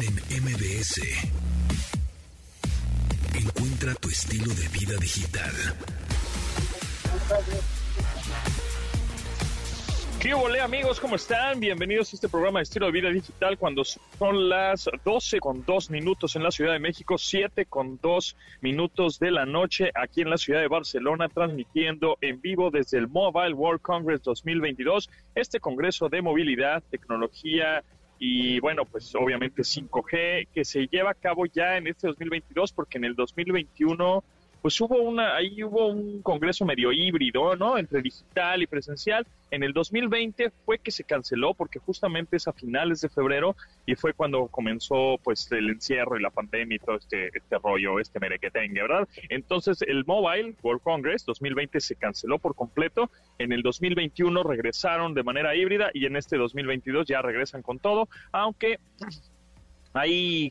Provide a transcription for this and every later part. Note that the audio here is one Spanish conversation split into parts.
En MBS. Encuentra tu estilo de vida digital. ¿Qué volé amigos? ¿Cómo están? Bienvenidos a este programa de estilo de vida digital cuando son las 12 con 2 minutos en la Ciudad de México, 7 con 2 minutos de la noche aquí en la ciudad de Barcelona, transmitiendo en vivo desde el Mobile World Congress 2022, este congreso de movilidad, tecnología y bueno, pues obviamente 5G que se lleva a cabo ya en este 2022 porque en el 2021 pues hubo una, ahí hubo un congreso medio híbrido, ¿no? Entre digital y presencial. En el 2020 fue que se canceló porque justamente es a finales de febrero y fue cuando comenzó pues el encierro y la pandemia y todo este, este rollo, este merequetengue, ¿verdad? Entonces el Mobile World Congress 2020 se canceló por completo. En el 2021 regresaron de manera híbrida y en este 2022 ya regresan con todo, aunque hay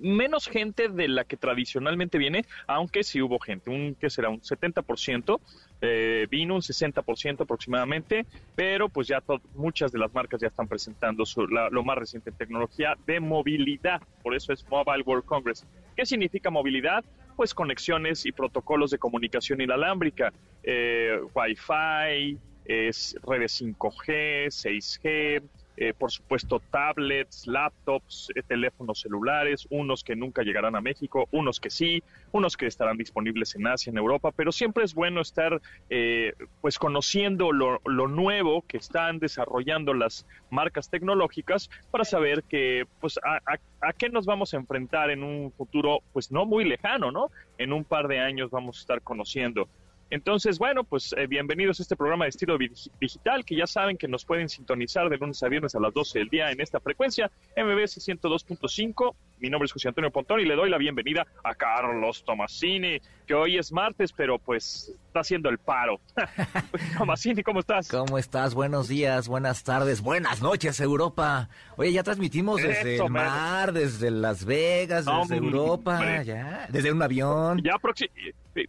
menos gente de la que tradicionalmente viene, aunque sí hubo gente, un que será un 70%, eh, vino un 60% aproximadamente, pero pues ya muchas de las marcas ya están presentando lo más reciente en tecnología de movilidad, por eso es Mobile World Congress. ¿Qué significa movilidad? Pues conexiones y protocolos de comunicación inalámbrica, eh, Wi-Fi, es redes 5G, 6G, eh, por supuesto tablets, laptops, eh, teléfonos celulares, unos que nunca llegarán a México, unos que sí, unos que estarán disponibles en Asia, en Europa, pero siempre es bueno estar eh, pues conociendo lo, nuevo que están desarrollando las marcas tecnológicas para saber que pues a, a, qué nos vamos a enfrentar en un futuro pues no muy lejano, ¿no? En un par de años vamos a estar conociendo entonces, bueno, pues eh, bienvenidos a este programa de estilo digital, que ya saben que nos pueden sintonizar de lunes a viernes a las 12 del día en esta frecuencia, MBS 102.5. Mi nombre es José Antonio Pontón y le doy la bienvenida a Carlos Tomasini, que hoy es martes, pero pues está haciendo el paro. Tomasini, ¿cómo estás? ¿Cómo estás? Buenos días, buenas tardes, buenas noches, Europa. Oye, ya transmitimos desde el mar, desde Las Vegas, desde Europa, ya, desde un avión. Ya próximo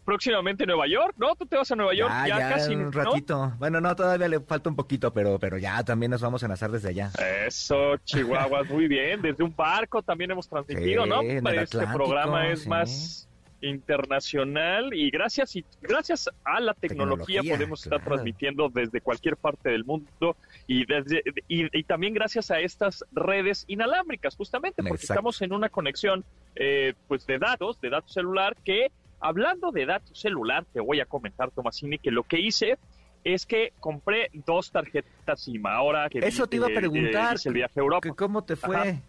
próximamente Nueva York, ¿no? Tú te vas a Nueva York ya, ya, casi. Un ratito. Bueno, no, todavía le falta un poquito, pero, pero ya también nos vamos a enlazar desde allá. Eso, Chihuahua, muy bien. Desde un barco también hemos transmitido, ¿no? Este programa es más internacional y gracias y gracias a la tecnología, podemos estar transmitiendo desde cualquier parte del mundo y desde y, también gracias a estas redes inalámbricas justamente porque estamos en una conexión eh, pues de datos de datos celular que Hablando de datos celular, te voy a comentar, Tomasini, que lo que hice es que compré dos tarjetas SIM. Ahora que eso te iba a preguntar. el viaje a Europa. ¿Cómo te fue?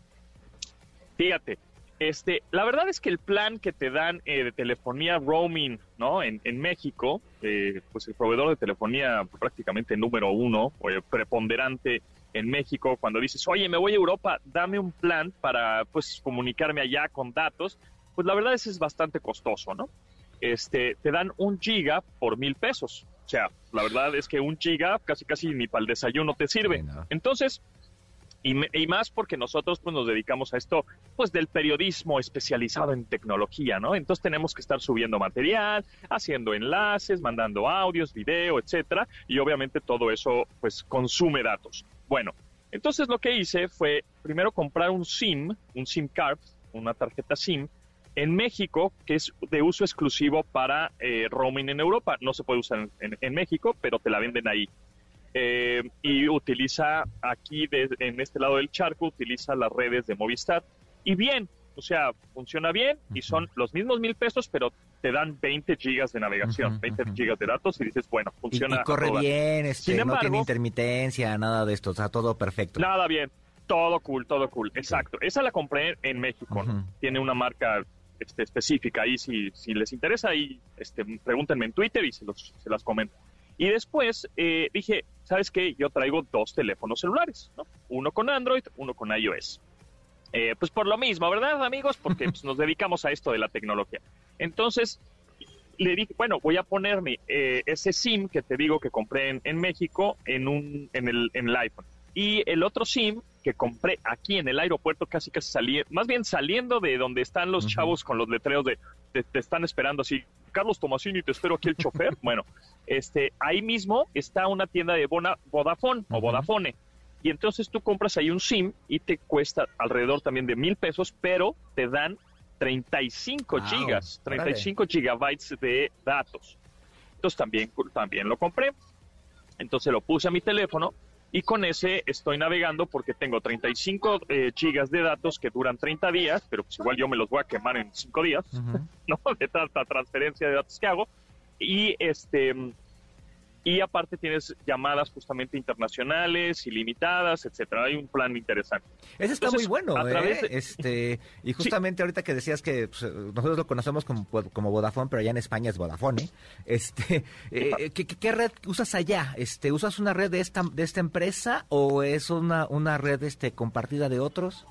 Fíjate, este, la verdad es que el plan que te dan eh, de telefonía roaming, ¿no? En, México, eh, pues el proveedor de telefonía prácticamente número uno, o preponderante en México, cuando dices, oye, me voy a Europa, dame un plan para, pues, comunicarme allá con datos pues la verdad es es bastante costoso, ¿no? Este, te dan un giga por mil pesos. O sea, la verdad es que un giga casi casi ni para el desayuno te sirve. Entonces, y, y, más porque nosotros pues nos dedicamos a esto pues del periodismo especializado en tecnología, ¿no? Entonces tenemos que estar subiendo material, haciendo enlaces, mandando audios, video, etcétera, y obviamente todo eso pues consume datos. Bueno, entonces lo que hice fue primero comprar un SIM, un SIM card, una tarjeta SIM en México, que es de uso exclusivo para eh, roaming en Europa. No se puede usar en, México, pero te la venden ahí. Eh, y utiliza aquí, en este lado del charco, utiliza las redes de Movistar. Y bien, o sea, funciona bien y son los mismos mil pesos, pero te dan 20 gigas de navegación, 20 gigas de datos y dices, bueno, funciona. Y, corre bien, este, no tiene intermitencia, nada de esto, o sea, todo perfecto. Nada bien, todo cool, todo cool, exacto. Esa la compré en México, tiene una marca este, específica. Ahí si, si les interesa, ahí este, pregúntenme en Twitter y se, los, se las comento. Y después eh, dije, ¿sabes qué? Yo traigo dos teléfonos celulares, ¿no? Uno con Android, uno con iOS. Eh, pues por lo mismo, ¿verdad, amigos? Porque pues, nos dedicamos a esto de la tecnología. Entonces, le dije, bueno, voy a ponerme eh, ese SIM que te digo que compré en, en México en, un, en, el, en el iPhone. Y el otro SIM que compré aquí en el aeropuerto, casi casi salí, más bien saliendo de donde están los chavos con los letreros de, te están esperando así, Carlos Tomasini, te espero aquí el chofer. bueno, este, ahí mismo está una tienda de Bona, Vodafone o Vodafone. y entonces tú compras ahí un SIM y te cuesta alrededor también de mil pesos, pero te dan 35 gigas, 35 gigabytes de datos. Entonces también, también lo compré. Entonces lo puse a mi teléfono y con ese estoy navegando porque tengo 35 eh, gigas de datos que duran 30 días, pero pues igual yo me los voy a quemar en 5 días, ¿no? De tanta transferencia de datos que hago. Y este y aparte tienes llamadas justamente internacionales, ilimitadas, etcétera. Hay un plan interesante. Ese está muy bueno, ¿eh? este, y justamente ahorita que decías que pues, nosotros lo conocemos como, como Vodafone, pero allá en España es Vodafone. Este, eh, ¿qué, red usas allá? Este, ¿usas una red de esta de esta empresa o es una una red este compartida de otros?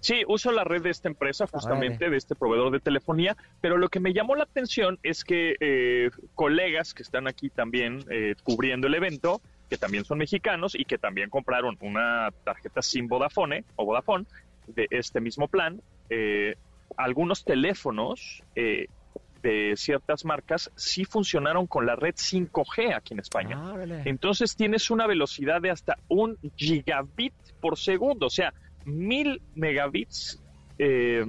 Sí, uso la red de esta empresa, justamente de este proveedor de telefonía, pero lo que me llamó la atención es que eh, colegas que están aquí también eh, cubriendo el evento, que también son mexicanos y que también compraron una tarjeta SIM Vodafone o Vodafone de este mismo plan, eh, algunos teléfonos de ciertas marcas sí funcionaron con la red 5G aquí en España. Entonces tienes una velocidad de hasta un gigabit por segundo, o sea, mil megabits, eh,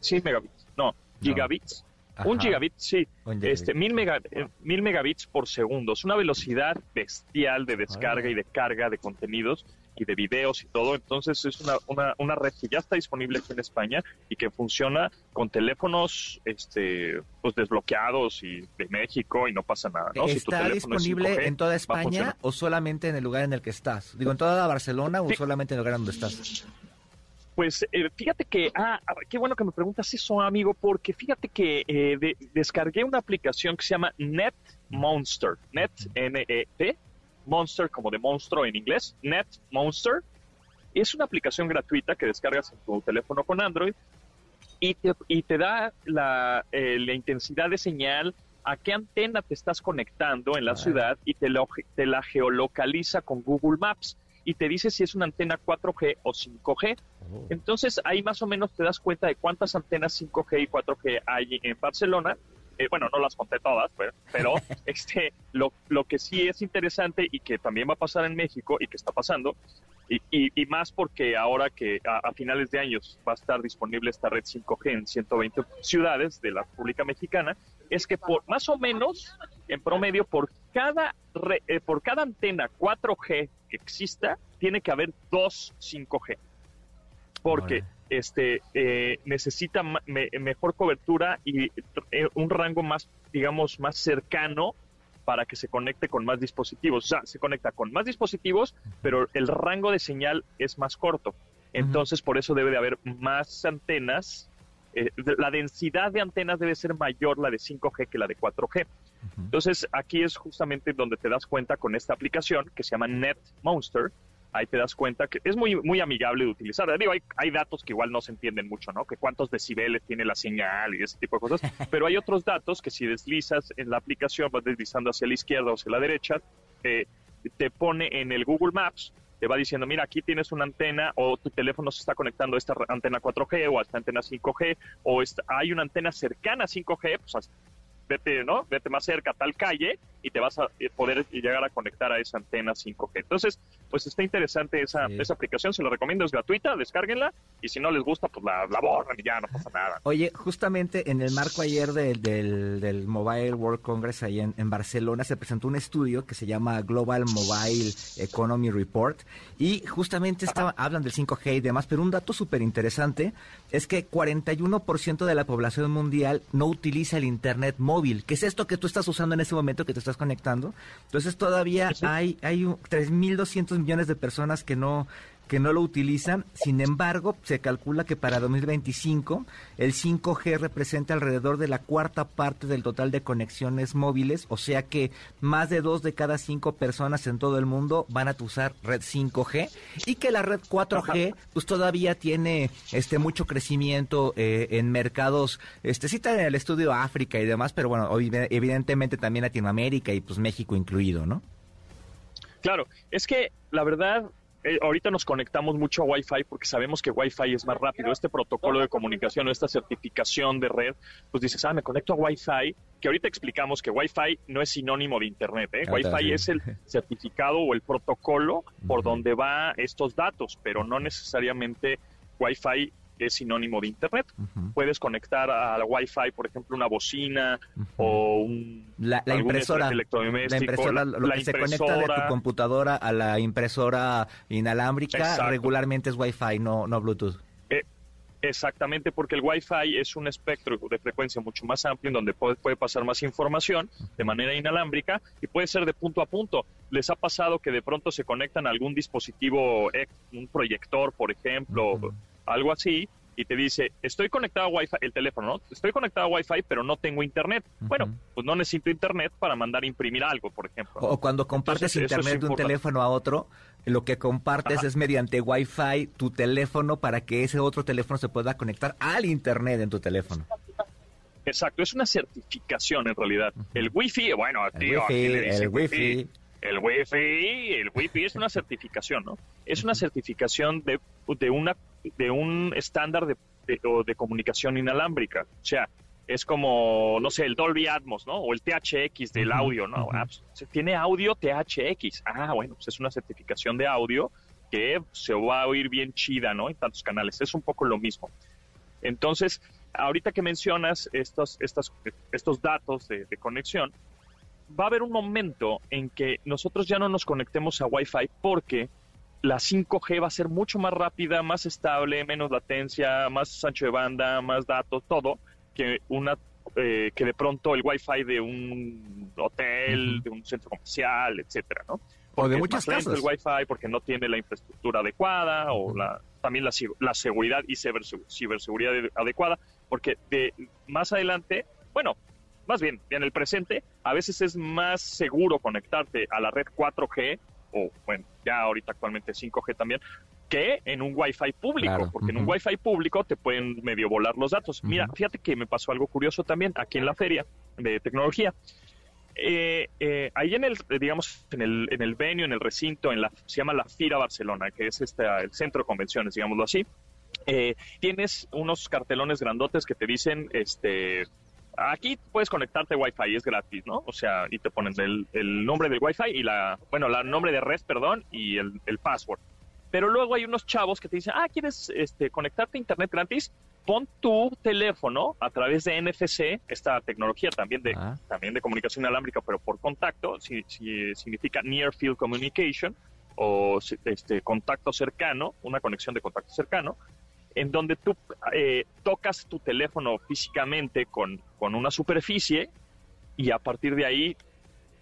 sí, megabits, no, gigabits. Un gigabit, sí, este, mil, eh, mil megabits por segundo. Es una velocidad bestial de descarga y de carga de contenidos y de videos y todo. Entonces es una, una, una, red que ya está disponible aquí en España y que funciona con teléfonos este, pues desbloqueados y de México y no pasa nada. ¿no? ¿Está disponible en toda España o solamente en el lugar en el que estás? Digo, ¿en toda Barcelona o solamente en el lugar donde estás? Pues eh, fíjate que, ah, ah, qué bueno que me preguntas eso, amigo, porque fíjate que eh, descargué una aplicación que se llama Net Monster, Net, N-E-T, Monster como de monstruo en inglés, Net Monster. Es una aplicación gratuita que descargas en tu teléfono con Android y te, y te da la, eh, la, intensidad de señal, a qué antena te estás conectando en la ciudad y te, te la geolocaliza con Google Maps y te dice si es una antena 4G o 5G. Entonces ahí más o menos te das cuenta de cuántas antenas 5G y 4G hay en Barcelona eh, bueno, no las conté todas, pues, pero, este, lo, lo que sí es interesante y que también va a pasar en México y que está pasando, y, y, más porque ahora que a, finales de años va a estar disponible esta red 5G en 120 ciudades de la República Mexicana, es que por más o menos, en promedio, por cada, eh, por cada antena 4G que exista, tiene que haber dos 5G. Porque este, eh, necesita mejor cobertura y eh, un rango más, digamos, más cercano para que se conecte con más dispositivos. O sea, se conecta con más dispositivos, pero el rango de señal es más corto. Entonces, por eso debe de haber más antenas. Eh, la densidad de antenas debe ser mayor la de 5G que la de 4G. Entonces, aquí es justamente donde te das cuenta con esta aplicación que se llama Net Monster, ahí te das cuenta que es muy, muy amigable de utilizar. Digo, hay, hay datos que igual no se entienden mucho, ¿no? Que cuántos decibeles tiene la señal y ese tipo de cosas, pero hay otros datos que si deslizas en la aplicación, vas deslizando hacia la izquierda o hacia la derecha, eh, te pone en el Google Maps, te va diciendo, mira, aquí tienes una antena o tu teléfono se está conectando a esta antena 4G o a esta antena 5G o hay una antena cercana a 5G, pues vete, ¿no? Vete más cerca a tal calle y te vas a poder llegar a conectar a esa antena 5G. Entonces, pues está interesante esa, esa aplicación, se lo recomiendo, es gratuita, descárguenla y si no les gusta, pues la, la borran y ya no pasa nada. Oye, justamente en el marco ayer del, del, Mobile World Congress ahí en, en, Barcelona se presentó un estudio que se llama Global Mobile Economy Report y justamente estaba, hablan del 5G y demás, pero un dato súper interesante es que 41% de la población mundial no utiliza el Internet móvil, que es esto que tú estás usando en ese momento que te estás conectando. Entonces todavía hay, hay 3.200 millones de personas que no, que no lo utilizan. Sin embargo, se calcula que para 2025 el 5G representa alrededor de la cuarta parte del total de conexiones móviles, o sea que más de dos de cada cinco personas en todo el mundo van a usar red 5G y que la red 4G pues todavía tiene este mucho crecimiento eh, en mercados, este cita en el estudio África y demás, pero bueno, evidentemente también Latinoamérica y pues México incluido, ¿no? Claro, es que la verdad eh, ahorita nos conectamos mucho a Wi-Fi porque sabemos que Wi-Fi es más rápido. Este protocolo de comunicación o esta certificación de red, pues dices, ah, me conecto a Wi-Fi, que ahorita explicamos que Wi-Fi no es sinónimo de Internet. ¿eh? Wi-Fi es el certificado o el protocolo por donde va estos datos, pero no necesariamente Wi-Fi es sinónimo de Internet. Puedes conectar a la Wi-Fi, por ejemplo, una bocina o un la, impresora, la impresora, lo que se conecta de tu computadora a la impresora inalámbrica regularmente es Wi-Fi, no, no Bluetooth. Eh, exactamente, porque el Wi-Fi es un espectro de frecuencia mucho más amplio en donde puede, puede pasar más información de manera inalámbrica y puede ser de punto a punto. ¿Les ha pasado que de pronto se conectan a algún dispositivo, un proyector, por ejemplo, algo así, y te dice, estoy conectado a Wi-Fi, el teléfono, ¿no? Estoy conectado a Wi-Fi, pero no tengo internet. Bueno, pues no necesito internet para mandar imprimir algo, por ejemplo. O cuando compartes internet de un teléfono a otro, lo que compartes es mediante Wi-Fi tu teléfono para que ese otro teléfono se pueda conectar al internet en tu teléfono. Exacto, es una certificación en realidad. El Wi-Fi, bueno, tío, el el wifi el Wi-Fi, el Wi-Fi es una certificación, ¿no? Es una certificación de, de, una, de un estándar de, de, comunicación inalámbrica. O sea, es como, no sé, el Dolby Atmos, ¿no? O el THX del audio, ¿no? Ah, pues, tiene audio THX. Ah, bueno, pues es una certificación de audio que se va a oír bien chida, ¿no? En tantos canales. Es un poco lo mismo. Entonces, ahorita que mencionas estos, estos, estos datos de conexión, va a haber un momento en que nosotros ya no nos conectemos a Wi-Fi porque la 5G va a ser mucho más rápida, más estable, menos latencia, más ancho de banda, más datos, todo, que una eh, que de pronto el Wi-Fi de un hotel, de un centro comercial, etcétera, ¿no? o de muchas más el Wi-Fi porque no tiene la infraestructura adecuada o la, también la, la seguridad y ciberseguridad adecuada, porque de más adelante, bueno, más bien, en el presente, a veces es más seguro conectarte a la red 4G, o bueno, ya ahorita actualmente 5G también, que en un Wi-Fi público, porque en un Wi-Fi público te pueden medio volar los datos. Mira, fíjate que me pasó algo curioso también aquí en la feria de tecnología. Eh, eh, ahí en el, digamos, en el, en el venue, en el recinto, en la, se llama la FIRA Barcelona, que es este, el centro de convenciones, digámoslo así. Eh, tienes unos cartelones grandotes que te dicen, este, Aquí puedes conectarte Wi-Fi, es gratis, ¿no? O sea, y te pones el, nombre del Wi-Fi y la, bueno, el nombre de red, perdón, y el, password. Pero luego hay unos chavos que te dicen, ah, ¿quieres este, conectarte a Internet gratis? Pon tu teléfono a través de NFC, esta tecnología también de, ah. también de comunicación inalámbrica, pero por contacto, si, si significa Near Field Communication, o este contacto cercano, una conexión de contacto cercano, en donde tú eh, tocas tu teléfono físicamente con, con una superficie y a partir de ahí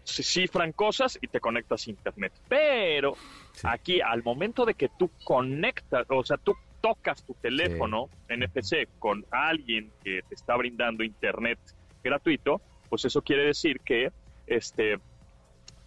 se cifran cosas y te conectas a internet. Pero aquí al momento de que tú conectas, o sea, tú tocas tu teléfono NFC con alguien que te está brindando internet gratuito, pues eso quiere decir que este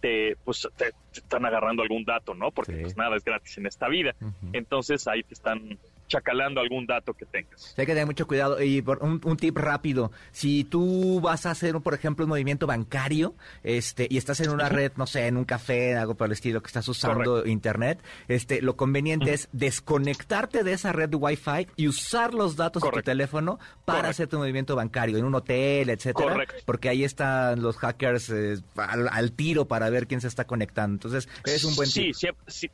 te, pues te, están agarrando algún dato, ¿no? Porque pues nada es gratis en esta vida. Entonces ahí te están chacalando algún dato que tengas. Hay que tener mucho cuidado. Y por un, tip rápido, si tú vas a hacer, por ejemplo, un movimiento bancario este y estás en una red, no sé, en un café, algo por el estilo, que estás usando internet, este lo conveniente es desconectarte de esa red de Wi-Fi y usar los datos de tu teléfono para hacer tu movimiento bancario, en un hotel, etcétera. Porque ahí están los hackers eh, al, tiro para ver quién se está conectando. Entonces, es un buen tip. Sí, sí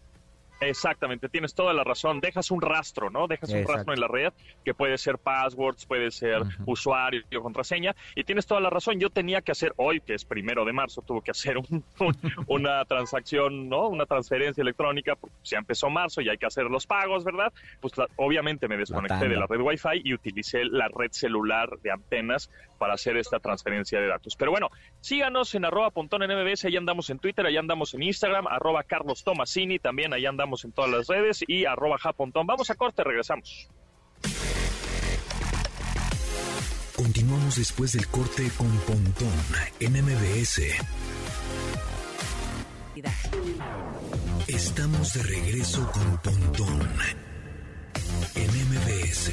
Exactamente, tienes toda la razón. Dejas un rastro, ¿no? Dejas un rastro en la red que puede ser passwords, puede ser usuario o contraseña. Y tienes toda la razón. Yo tenía que hacer, hoy que es primero de marzo, tuve que hacer una transacción, ¿no? Una transferencia electrónica. Pues ya empezó marzo y hay que hacer los pagos, ¿verdad? Pues obviamente me desconecté de la red Wi-Fi y utilicé la red celular de antenas para hacer esta transferencia de datos. Pero bueno, síganos en arroba pontón en MBS, ahí andamos en Twitter, ahí andamos en Instagram, arroba Carlos Tomasini, también ahí andamos en todas las redes y arroba japontón. Vamos a corte, regresamos. Continuamos después del corte con Pontón en MBS. Estamos de regreso con Pontón en MBS.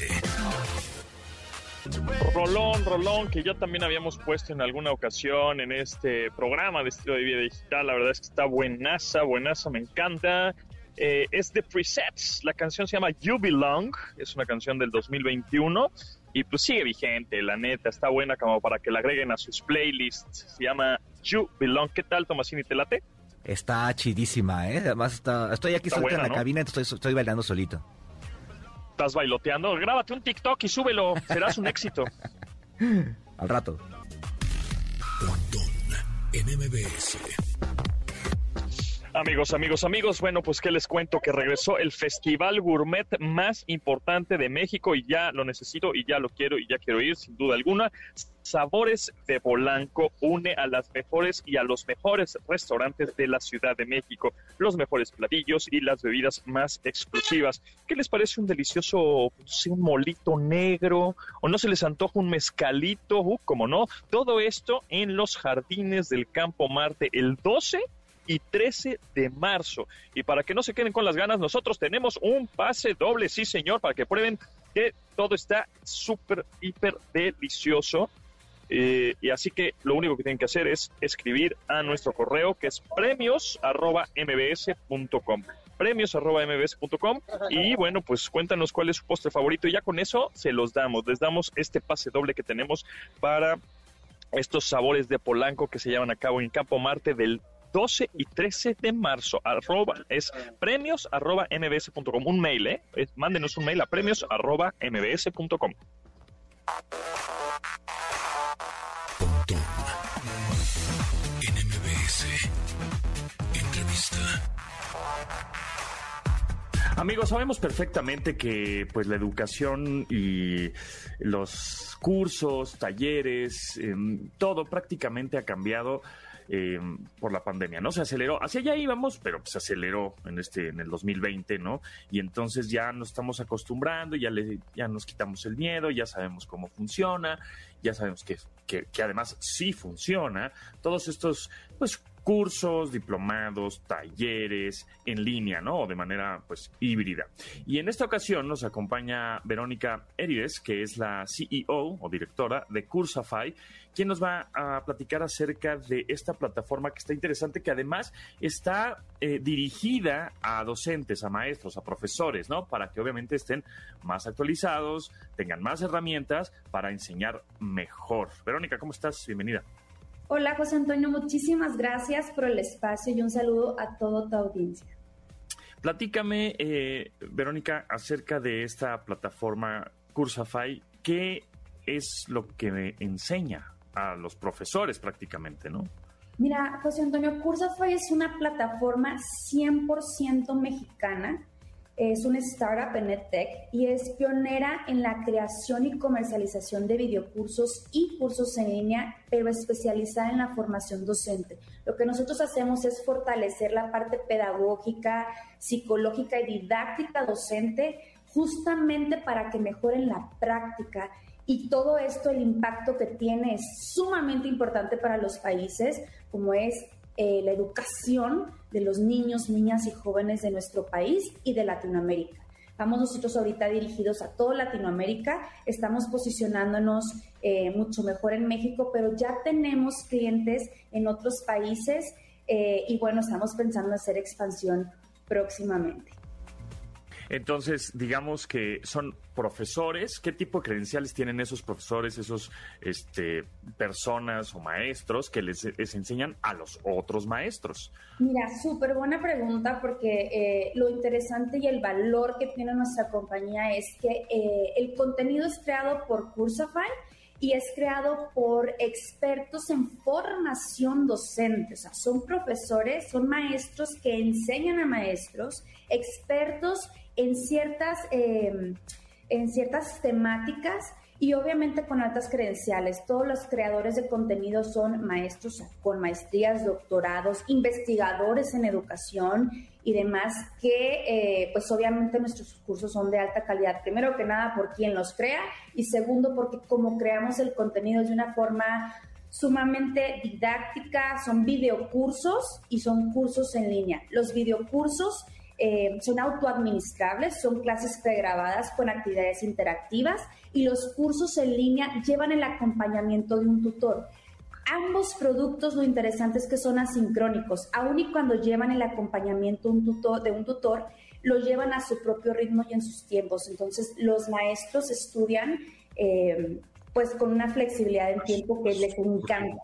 Rolón, Rolón, que ya también habíamos puesto en alguna ocasión en este programa de estilo de vida digital. La verdad es que está buenaza, buenaza, me encanta. eh, es de Presets. La canción se llama You Belong, es una canción del 2021 y pues sigue vigente, la neta, está buena como para que la agreguen a sus playlists. Se llama You Belong. ¿Qué tal, Tomasini? ¿Te late? Está chidísima, ¿eh? Además, está, estoy aquí solito en la cabina, estoy, estoy bailando solito. ¿Estás bailoteando? Grábate un TikTok y súbelo, serás un éxito. Al rato. Amigos, amigos, amigos, bueno, pues que les cuento que regresó el festival gourmet más importante de México y ya lo necesito y ya lo quiero y ya quiero ir, sin duda alguna. Sabores de Polanco une a las mejores y a los mejores restaurantes de la Ciudad de México, los mejores platillos y las bebidas más exclusivas. ¿Qué les parece un delicioso, un molito negro o no se les antoja un mezcalito? Uh, como no, todo esto en los jardines del Campo Marte el 12 y 13 de marzo. Y para que no se queden con las ganas, nosotros tenemos un pase doble, sí señor, para que prueben que todo está súper, hiper delicioso. Eh, y así que lo único que tienen que hacer es escribir a nuestro correo que es premios.mbs.com premios.mbs.com y bueno, pues cuéntanos cuál es su postre favorito y ya con eso se los damos, les damos este pase doble que tenemos para estos sabores de Polanco que se llevan a cabo en Campo Marte del 12 y 13 de marzo. Arroba, es premios arroba mbs.com. Un mail, ¿eh? mándenos un mail a premios arroba mbs.com. Amigos, sabemos perfectamente que pues la educación y los cursos, talleres, em, todo prácticamente ha cambiado eh, por la pandemia, ¿no? Se aceleró, hacia allá íbamos, pero se aceleró en este, en el 2020, ¿no? Y entonces ya nos estamos acostumbrando, ya le, ya nos quitamos el miedo, ya sabemos cómo funciona, ya sabemos que, que, que además sí funciona. Todos estos, pues, cursos, diplomados, talleres en línea, ¿no? O de manera, pues, híbrida. Y en esta ocasión nos acompaña Verónica Erides, que es la CEO o directora de Cursafy, quien nos va a platicar acerca de esta plataforma que está interesante, que además está eh, dirigida a docentes, a maestros, a profesores, ¿no? Para que obviamente estén más actualizados, tengan más herramientas para enseñar mejor. Verónica, ¿cómo estás? Bienvenida. Hola José Antonio, muchísimas gracias por el espacio y un saludo a toda tu audiencia. Platícame, eh, Verónica, acerca de esta plataforma Cursafy. ¿Qué es lo que me enseña a los profesores prácticamente, no? Mira, José Antonio, Cursafy es una plataforma 100% mexicana es una startup en EdTech y es pionera en la creación y comercialización de videocursos y cursos en línea, pero especializada en la formación docente. Lo que nosotros hacemos es fortalecer la parte pedagógica, psicológica y didáctica docente justamente para que mejoren la práctica y todo esto, el impacto que tiene es sumamente importante para los países, como es eh, la educación de los niños, niñas y jóvenes de nuestro país y de Latinoamérica. Vamos nosotros ahorita dirigidos a toda Latinoamérica, estamos posicionándonos eh, mucho mejor en México, pero ya tenemos clientes en otros países eh, y bueno, estamos pensando en hacer expansión próximamente. Entonces, digamos que son profesores. ¿Qué tipo de credenciales tienen esos profesores, esos este, personas o maestros que les, enseñan a los otros maestros? Mira, súper buena pregunta porque eh, lo interesante y el valor que tiene nuestra compañía es que eh, el contenido es creado por Cursafy y es creado por expertos en formación docente. O sea, son profesores, son maestros que enseñan a maestros, expertos en ciertas, em, en ciertas temáticas y obviamente con altas credenciales. Todos los creadores de contenido son maestros con maestrías, doctorados, investigadores en educación y demás, que eh, pues obviamente nuestros cursos son de alta calidad. Primero que nada por quien los crea y segundo porque como creamos el contenido de una forma sumamente didáctica, son videocursos y son cursos en línea. Los videocursos eh, son autoadministrables, son clases pregrabadas con actividades interactivas y los cursos en línea llevan el acompañamiento de un tutor. ambos productos lo interesante es que son asincrónicos, aun y cuando llevan el acompañamiento de un tutor, lo llevan a su propio ritmo y en sus tiempos. Entonces, los maestros estudian eh, pues con una flexibilidad en tiempo que les encanta.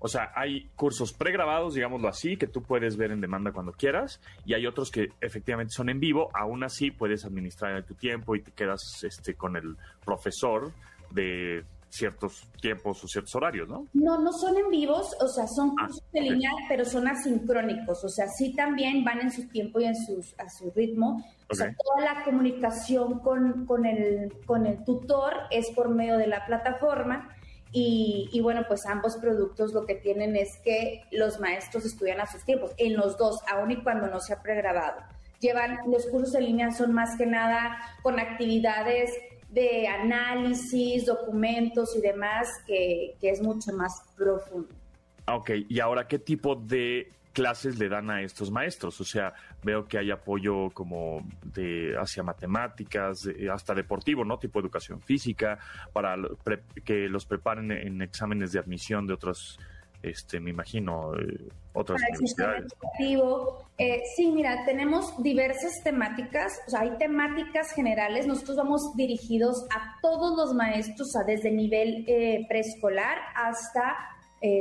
O sea, hay cursos pregrabados, digámoslo así, que tú puedes ver en demanda cuando quieras, y hay otros que efectivamente son en vivo, aún así puedes administrar tu tiempo y te quedas este, con el profesor de ciertos tiempos o ciertos horarios, ¿no? No, no son en vivos, o sea, son ah, cursos de línea, pero son asincrónicos, o sea, sí también van en su tiempo y en sus, a su ritmo. O sea, toda la comunicación con, con, el, con el tutor es por medio de la plataforma. Y, y, bueno, pues ambos productos lo que tienen es que los maestros estudian a sus tiempos, en los dos, aun y cuando no se ha pregrabado. Llevan, los cursos en línea son más que nada con actividades de análisis, documentos y demás, que, es mucho más profundo. Ok, y ahora, ¿qué tipo de clases le dan a estos maestros? O sea, veo que hay apoyo como de hacia matemáticas, hasta deportivo, ¿no? Tipo educación física, para que los preparen en exámenes de admisión de otros este, me imagino, eh, otras universidades. Eh, sí, mira, tenemos diversas temáticas, o sea, hay temáticas generales, nosotros vamos dirigidos a todos los maestros, o desde nivel eh, preescolar hasta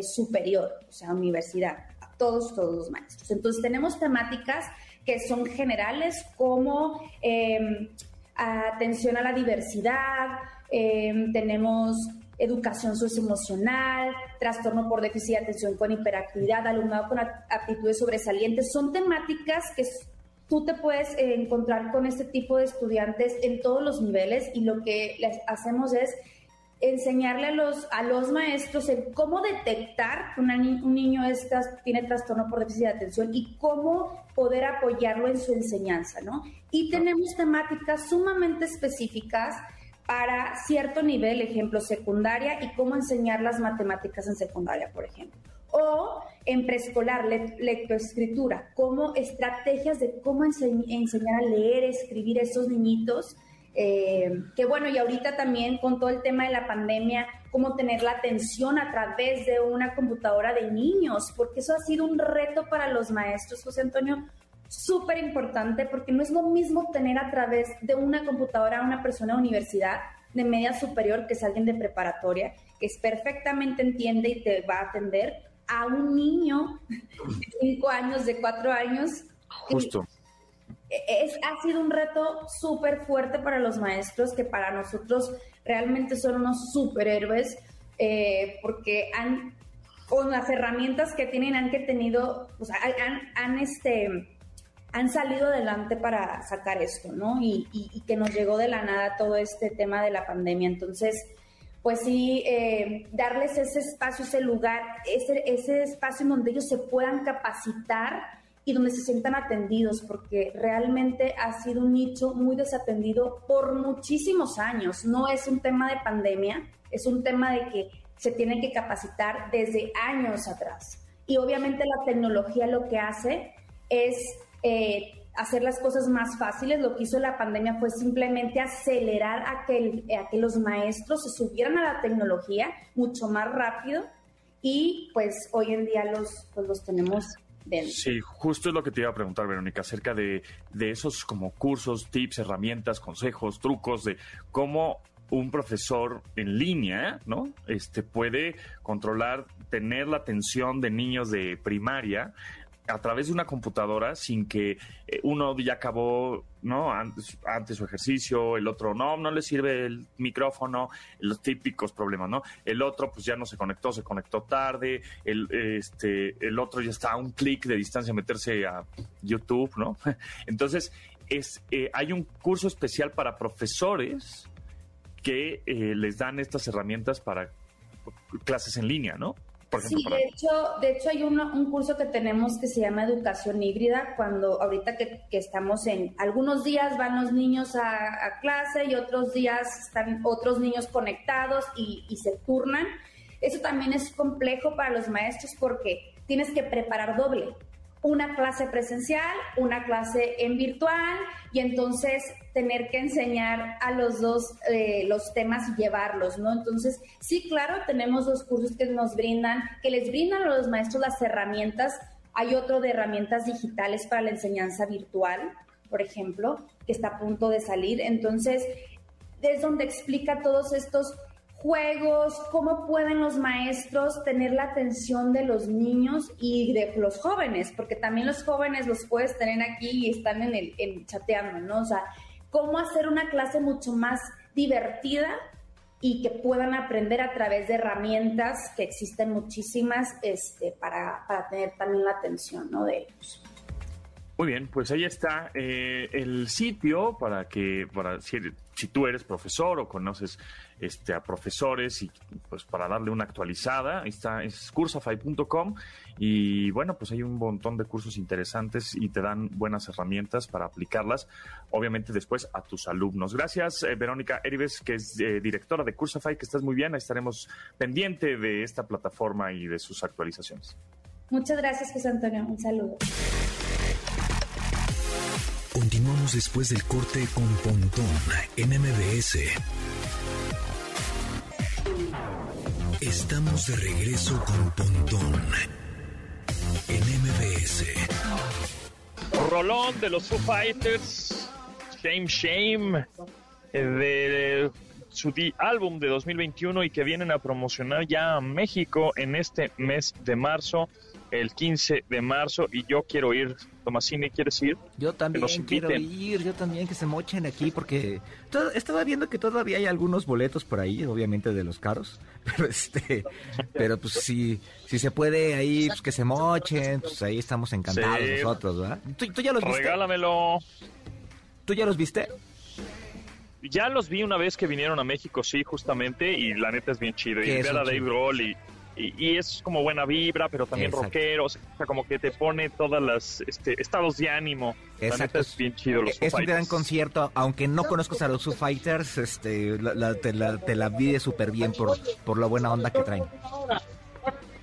superior, o sea, universidad, todos, todos los maestros. Entonces, tenemos temáticas que son generales como em, atención a la diversidad, em, tenemos educación socioemocional, trastorno por déficit de atención con hiperactividad, alumnado con aptitudes sobresalientes. Son temáticas que tú te puedes encontrar con este tipo de estudiantes en todos los niveles y lo que les hacemos es enseñarle a los, a los maestros en cómo detectar que un niño tiene trastorno por déficit de atención y cómo poder apoyarlo en su enseñanza, ¿no? Y tenemos temáticas sumamente específicas para cierto nivel, ejemplo, secundaria, y cómo enseñar las matemáticas en secundaria, por ejemplo. O en preescolar, lectoescritura, como estrategias de cómo enseñar a leer, escribir a esos niñitos. Eh, que bueno, y ahorita también con todo el tema de la pandemia, cómo tener la atención a través de una computadora de niños, porque eso ha sido un reto para los maestros, José Antonio, súper importante porque no es lo mismo tener a través de una computadora a una persona de universidad de media superior que es alguien de preparatoria, que es perfectamente entiende y te va a atender, a un niño de cinco años, de cuatro años. Justo. Es, ha sido un reto súper fuerte para los maestros, que para nosotros realmente son unos superhéroes, eh, porque han, con las herramientas que tienen, han que tenido, o sea, han, han este, han salido adelante para sacar esto, ¿no? Y, que nos llegó de la nada todo este tema de la pandemia. Entonces, pues sí, eh, darles ese espacio, ese lugar, ese, ese espacio en donde ellos se puedan capacitar y donde se sientan atendidos, porque realmente ha sido un nicho muy desatendido por muchísimos años. No es un tema de pandemia, es un tema de que se tienen que capacitar desde años atrás. Y obviamente la tecnología lo que hace es eh, hacer las cosas más fáciles. Lo que hizo la pandemia fue simplemente acelerar a que, a que los maestros se subieran a la tecnología mucho más rápido y pues hoy en día los, pues, los tenemos Sí, justo es lo que te iba a preguntar, Verónica, acerca de, de esos como cursos, tips, herramientas, consejos, trucos de cómo un profesor en línea, ¿no? Este puede controlar, tener la atención de niños de primaria a través de una computadora sin que eh, uno ya acabó, ¿no? Antes, su ejercicio, el otro no, no le sirve el micrófono, los típicos problemas, ¿no? El otro pues ya no se conectó, se conectó tarde, el, este, el otro ya está a un clic de distancia meterse a YouTube, ¿no? Entonces, es, eh, hay un curso especial para profesores que eh, les dan estas herramientas para clases en línea, ¿no? Sí, de hecho, de hecho hay un curso que tenemos que se llama educación híbrida, cuando ahorita que, estamos en, algunos días van los niños a, clase y otros días están otros niños conectados y, y se turnan. Eso también es complejo para los maestros porque tienes que preparar doble. Una clase presencial, una clase en virtual y entonces tener que enseñar a los dos eh, los temas y llevarlos, ¿no? Entonces, sí, claro, tenemos dos cursos que nos brindan, que les brindan a los maestros las herramientas. Hay otro de herramientas digitales para la enseñanza virtual, por ejemplo, que está a punto de salir. Entonces, es donde explica todos estos juegos, cómo pueden los maestros tener la atención de los niños y de los jóvenes, porque también los jóvenes los puedes tener aquí y están en el chateando, ¿no? O sea, cómo hacer una clase mucho más divertida y que puedan aprender a través de herramientas que existen muchísimas este, para, para tener también la atención ¿no? de ellos. Muy bien, pues ahí está eh, el sitio para que, para, si, si, tú eres profesor o conoces este, a profesores y pues para darle una actualizada, está, es cursafy.com y bueno, pues hay un montón de cursos interesantes y te dan buenas herramientas para aplicarlas, obviamente después a tus alumnos. Gracias, eh, Verónica Erives, que es eh, directora de Cursafy, que estás muy bien, estaremos pendiente de esta plataforma y de sus actualizaciones. Muchas gracias, José Antonio, un saludo. Después del corte con Pontón en MBS. Estamos de regreso con Pontón en MBS. Rolón de los Foo Fighters, Shame Shame, eh, de su álbum de 2021 y que vienen a promocionar ya a México en este mes de marzo el 15 de marzo y yo quiero ir. Tomasini, ¿quieres ir? Yo también quiero ir, yo también que se mochen aquí porque estaba viendo que todavía hay algunos boletos por ahí, obviamente de los caros, pero este, pero pues si, si se puede ahí, pues que se mochen, pues ahí estamos encantados nosotros, ¿verdad? ¿Tú, ya los viste? Regálamelo. ¿Tú ya los viste? Ya los vi una vez que vinieron a México, sí, justamente, y la neta es bien chido. Y ver a Dave Grohl y y, es como buena vibra, pero también rockero, o sea, como que te pone todas las este, estados de ánimo. Exacto. es bien chido los Es un gran concierto, aunque no conozcas a los Foo Fighters, este, te, la, te la vive súper bien por, por la buena onda que traen.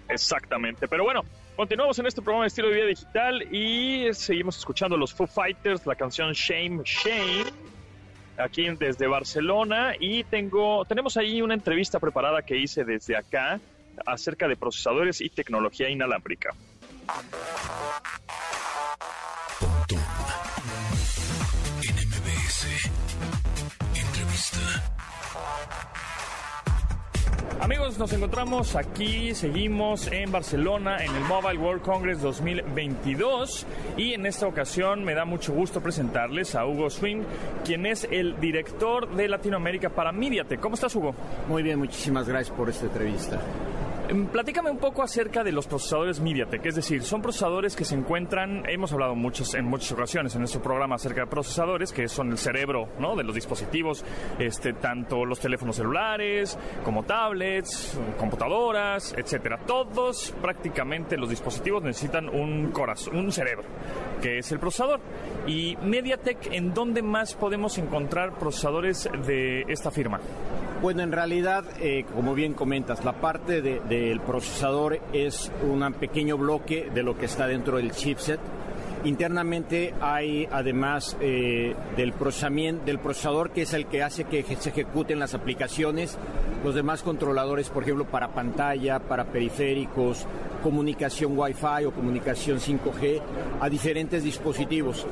Exactamente, pero bueno, continuamos en este programa de estilo de vida digital y seguimos escuchando los Foo Fighters, la canción Shame, Shame aquí desde Barcelona y tengo tenemos ahí una entrevista preparada que hice desde acá acerca de procesadores y tecnología inalámbrica. Amigos, nos encontramos aquí, seguimos en Barcelona en el Mobile World Congress 2022 y en esta ocasión me da mucho gusto presentarles a Hugo Swing, quien es el director de Latinoamérica para MediaTek. ¿Cómo estás, Hugo? Muy bien, muchísimas gracias por esta entrevista. Em, platícame un poco acerca de los procesadores MediaTek, es decir, son procesadores que se encuentran, hemos hablado muchos, en muchas ocasiones en nuestro programa acerca de procesadores que son el cerebro ¿no? de los dispositivos, este, tanto los teléfonos celulares como tablets, computadoras, etcétera. Todos prácticamente los dispositivos necesitan un corazón, un cerebro, que es el procesador. Y MediaTek, ¿en dónde más podemos encontrar procesadores de esta firma? Bueno, en realidad, eh, como bien comentas, la parte del procesador es un pequeño bloque de lo que está dentro del chipset. Internamente hay además eh, del procesamiento del procesador que es el que hace que se ejecuten las aplicaciones, los demás controladores, por ejemplo, para pantalla, para periféricos, comunicación Wi-Fi o comunicación 5G a diferentes dispositivos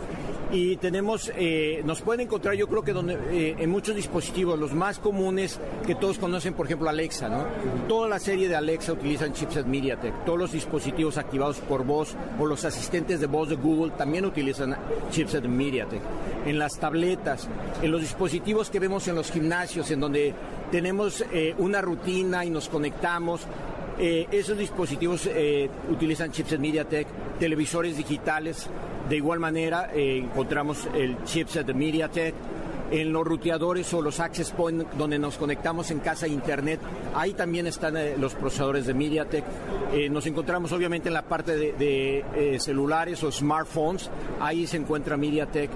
y tenemos, eh, nos pueden encontrar yo creo que donde, eh, en muchos dispositivos, los más comunes que todos conocen, por ejemplo Alexa, ¿no? Toda la serie de Alexa utilizan chipset MediaTek, todos los dispositivos activados por voz o los asistentes de voz de Google también utilizan chipset MediaTek. En las tabletas, en los dispositivos que vemos en los gimnasios, en donde tenemos eh, una rutina y nos conectamos, esos dispositivos utilizan chipset MediaTek, televisores digitales, de igual manera, eh, encontramos el chipset de MediaTek. En los ruteadores o los access point donde nos conectamos en casa internet, ahí también están eh, los procesadores de MediaTek. Eh, nos encontramos obviamente en la parte de, celulares o smartphones, ahí se encuentra MediaTek.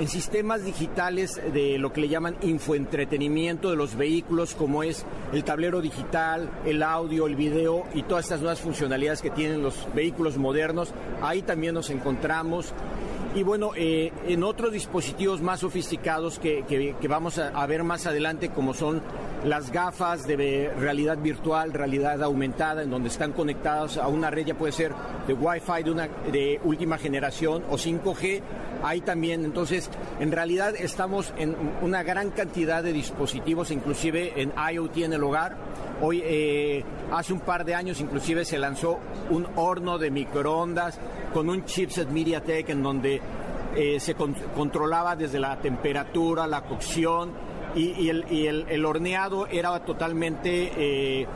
En sistemas digitales de lo que le llaman infoentretenimiento de los vehículos, como es el tablero digital, el audio, el video y todas estas nuevas funcionalidades que tienen los vehículos modernos. Ahí también nos encontramos. Y bueno, eh, en otros dispositivos más sofisticados que, que, vamos a, a, ver más adelante, como son las gafas de realidad virtual, realidad aumentada, en donde están conectados a una red, ya puede ser de Wi-Fi de, una, de última generación o 5G, ahí también. Entonces, en realidad estamos en una gran cantidad de dispositivos, inclusive en IoT en el hogar. Hoy, eh, hace un par de años, inclusive se lanzó un horno de microondas con un chipset MediaTek en donde eh, se con controlaba desde la temperatura, la cocción y, el, y el, el, horneado era totalmente eh,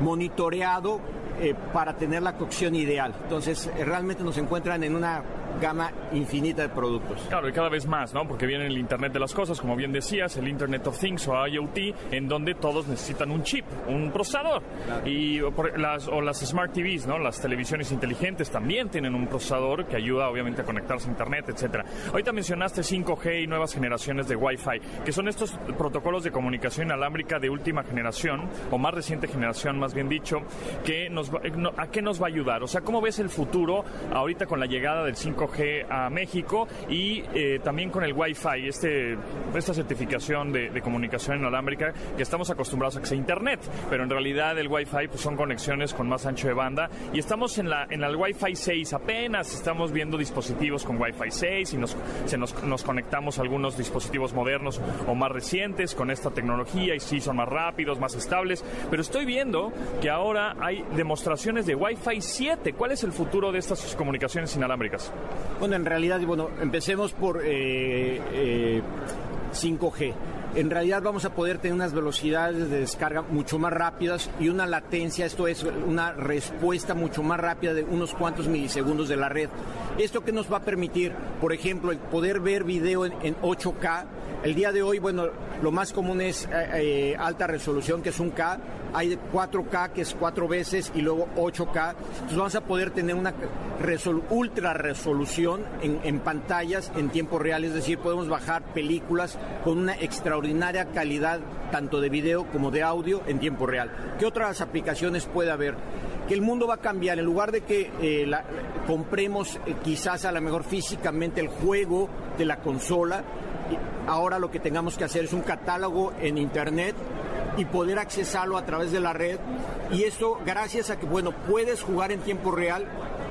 monitoreado eh, para tener la cocción ideal. Entonces, eh, realmente nos encuentran en una gama infinita de productos. Claro, y cada vez más, ¿no? Porque viene el Internet de las Cosas, como bien decías, el Internet of Things o IoT, en donde todos necesitan un chip, un procesador. Y o las, o las Smart TVs, ¿no? Las televisiones inteligentes también tienen un procesador que ayuda obviamente a conectarse a Internet, etc. Ahorita mencionaste 5G y nuevas generaciones de Wi-Fi, que son estos protocolos de comunicación inalámbrica de última generación, o más reciente generación, más bien dicho, que nos va, eh, no, ¿a qué nos va a ayudar? O sea, ¿cómo ves el futuro ahorita con la llegada del 5G? 5G a México y eh, también con el Wi-Fi, este, esta certificación de, de, comunicación inalámbrica que estamos acostumbrados a que sea Internet, pero en realidad el Wi-Fi pues, son conexiones con más ancho de banda y estamos en la en el Wi-Fi 6 apenas estamos viendo dispositivos con Wi-Fi 6 y nos, se nos, nos conectamos a algunos dispositivos modernos o más recientes con esta tecnología y sí son más rápidos, más estables, pero estoy viendo que ahora hay demostraciones de Wi-Fi 7. ¿Cuál es el futuro de estas comunicaciones inalámbricas? Bueno, en realidad, bueno, empecemos por 5G. Eh, eh, en realidad vamos a poder tener unas velocidades de descarga mucho más rápidas y una latencia, esto es una respuesta mucho más rápida de unos cuantos milisegundos de la red. Esto que nos va a permitir, por ejemplo, el poder ver video en, 8K. El día de hoy, bueno, lo más común es eh, alta resolución, que es un K, hay 4K que es cuatro veces y luego 8K. Entonces vamos a poder tener una ultra resolución en, pantallas en tiempo real, es decir, podemos bajar películas con una extraordinaria calidad tanto de video como de audio en tiempo real. ¿Qué otras aplicaciones puede haber? que el mundo va a cambiar. En lugar de que eh, compremos eh, quizás a lo mejor físicamente el juego de la consola, ahora lo que tengamos que hacer es un catálogo en Internet y poder accesarlo a través de la red. Y esto gracias a que, bueno, puedes jugar en tiempo real